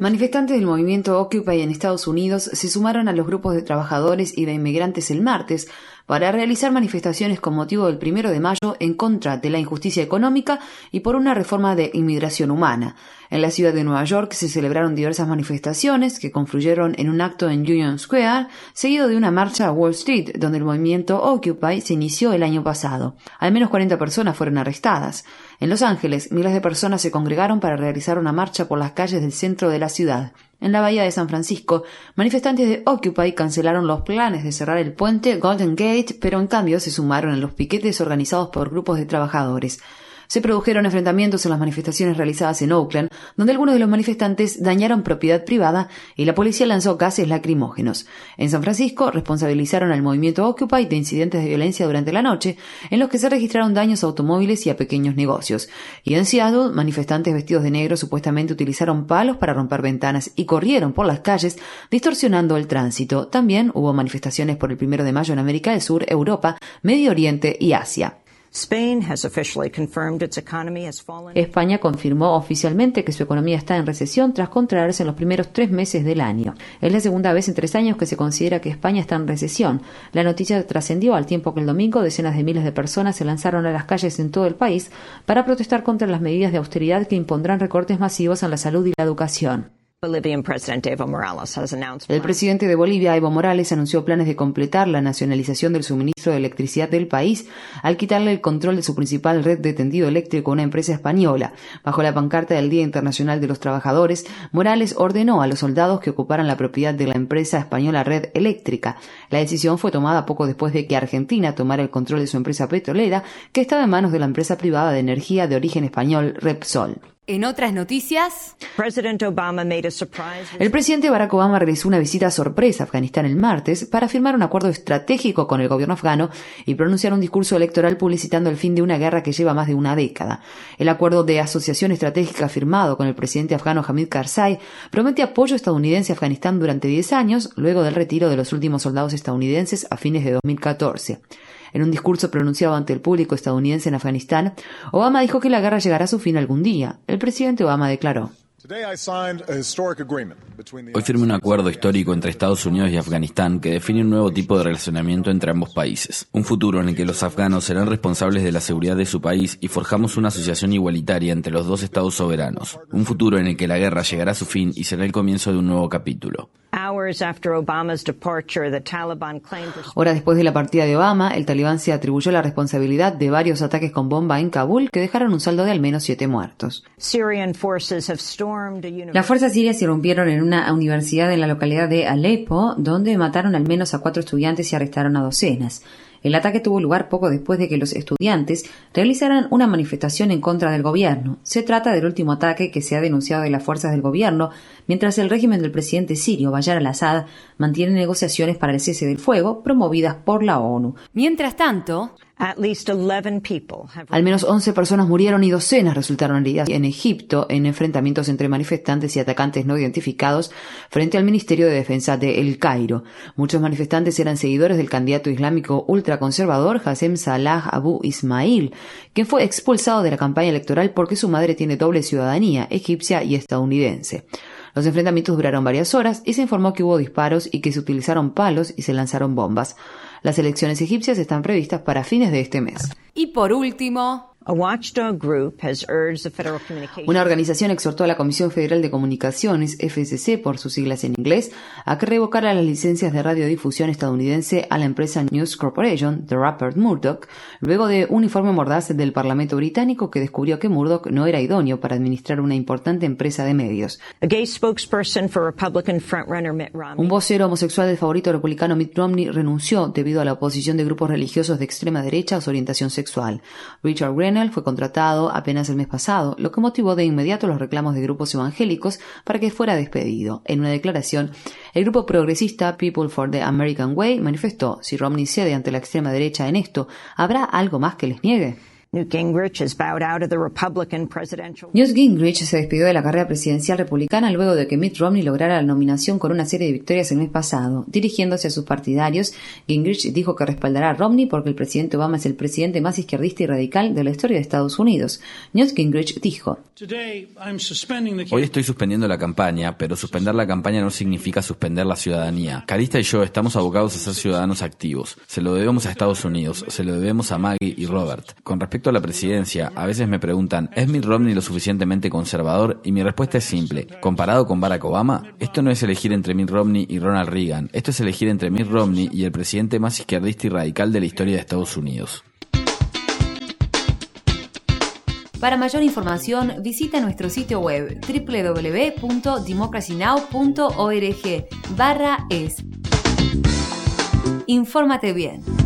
Manifestantes del movimiento Occupy en Estados Unidos se sumaron a los grupos de trabajadores y de inmigrantes el martes para realizar manifestaciones con motivo del primero de mayo en contra de la injusticia económica y por una reforma de inmigración humana. En la ciudad de Nueva York se celebraron diversas manifestaciones que confluyeron en un acto en Union Square, seguido de una marcha a Wall Street, donde el movimiento Occupy se inició el año pasado. Al menos 40 personas fueron arrestadas. En Los Ángeles, miles de personas se congregaron para realizar una marcha por las calles del centro de la ciudad. En la bahía de San Francisco, manifestantes de Occupy cancelaron los planes de cerrar el puente Golden Gate, pero en cambio se sumaron a los piquetes organizados por grupos de trabajadores se produjeron enfrentamientos en las manifestaciones realizadas en Oakland, donde algunos de los manifestantes dañaron propiedad privada y la policía lanzó gases lacrimógenos. En San Francisco responsabilizaron al movimiento Occupy de incidentes de violencia durante la noche, en los que se registraron daños a automóviles y a pequeños negocios. Y en Seattle, manifestantes vestidos de negro supuestamente utilizaron palos para romper ventanas y corrieron por las calles, distorsionando el tránsito. También hubo manifestaciones por el primero de mayo en América del Sur, Europa, Medio Oriente y Asia. España confirmó oficialmente que su economía está en recesión tras contraerse en los primeros tres meses del año. Es la segunda vez en tres años que se considera que España está en recesión. La noticia trascendió al tiempo que el domingo decenas de miles de personas se lanzaron a las calles en todo el país para protestar contra las medidas de austeridad que impondrán recortes masivos en la salud y la educación. El presidente de Bolivia, Evo Morales, anunció planes de completar la nacionalización del suministro de electricidad del país al quitarle el control de su principal red de tendido eléctrico a una empresa española. Bajo la pancarta del Día Internacional de los Trabajadores, Morales ordenó a los soldados que ocuparan la propiedad de la empresa española Red Eléctrica. La decisión fue tomada poco después de que Argentina tomara el control de su empresa petrolera, que estaba en manos de la empresa privada de energía de origen español Repsol. En otras noticias, el presidente Barack Obama realizó una visita sorpresa a Afganistán el martes para firmar un acuerdo estratégico con el gobierno afgano y pronunciar un discurso electoral publicitando el fin de una guerra que lleva más de una década. El acuerdo de asociación estratégica firmado con el presidente afgano Hamid Karzai promete apoyo estadounidense a Afganistán durante 10 años, luego del retiro de los últimos soldados estadounidenses a fines de 2014. En un discurso pronunciado ante el público estadounidense en Afganistán, Obama dijo que la guerra llegará a su fin algún día. El presidente Obama declaró. Hoy firmé un acuerdo histórico entre Estados Unidos y Afganistán que define un nuevo tipo de relacionamiento entre ambos países. Un futuro en el que los afganos serán responsables de la seguridad de su país y forjamos una asociación igualitaria entre los dos estados soberanos. Un futuro en el que la guerra llegará a su fin y será el comienzo de un nuevo capítulo. Horas después de la partida de Obama, el talibán se atribuyó la responsabilidad de varios ataques con bomba en Kabul que dejaron un saldo de al menos siete muertos. Las fuerzas sirias irrumpieron en una universidad en la localidad de Alepo, donde mataron al menos a cuatro estudiantes y arrestaron a docenas. El ataque tuvo lugar poco después de que los estudiantes realizaran una manifestación en contra del gobierno. Se trata del último ataque que se ha denunciado de las fuerzas del gobierno, mientras el régimen del presidente sirio Bayar al-Assad mantiene negociaciones para el cese del fuego promovidas por la ONU. Mientras tanto, al menos 11 personas murieron y docenas resultaron heridas en Egipto en enfrentamientos entre manifestantes y atacantes no identificados frente al Ministerio de Defensa de El Cairo. Muchos manifestantes eran seguidores del candidato islámico ultraconservador Hassem Salah Abu Ismail, quien fue expulsado de la campaña electoral porque su madre tiene doble ciudadanía, egipcia y estadounidense. Los enfrentamientos duraron varias horas y se informó que hubo disparos y que se utilizaron palos y se lanzaron bombas. Las elecciones egipcias están previstas para fines de este mes. Y por último, una organización exhortó a la Comisión Federal de Comunicaciones, FCC por sus siglas en inglés, a que revocara las licencias de radiodifusión estadounidense a la empresa News Corporation de Rupert Murdoch, luego de un informe mordaz del Parlamento británico que descubrió que Murdoch no era idóneo para administrar una importante empresa de medios. Un vocero homosexual del favorito republicano Mitt Romney renunció debido a la oposición de grupos religiosos de extrema derecha a su orientación sexual. Richard Fue contratado apenas el mes pasado, lo que motivó de inmediato los reclamos de grupos evangélicos para que fuera despedido. En una declaración, el grupo progresista People for the American Way manifestó, si Romney cede ante la extrema derecha en esto, ¿habrá algo más que les niegue? Newt Gingrich se despidió de la carrera presidencial republicana luego de que Mitt Romney lograra la nominación con una serie de victorias el mes pasado. Dirigiéndose a sus partidarios, Gingrich dijo que respaldará a Romney porque el presidente Obama es el presidente más izquierdista y radical de la historia de Estados Unidos. Newt Gingrich dijo: Hoy estoy suspendiendo la campaña, pero suspender la campaña no significa suspender la ciudadanía. Calista y yo estamos abocados a ser ciudadanos activos. Se lo debemos a Estados Unidos, se lo debemos a Maggie y Robert. Con respecto a la presidencia, a veces me preguntan, ¿es Mitt Romney lo suficientemente conservador? Y mi respuesta es simple. Comparado con Barack Obama, esto no es elegir entre Mitt Romney y Ronald Reagan, esto es elegir entre Mitt Romney y el presidente más izquierdista y radical de la historia de Estados Unidos. Para mayor información, visita nuestro sitio web www.democracynow.org barra es. Infórmate bien.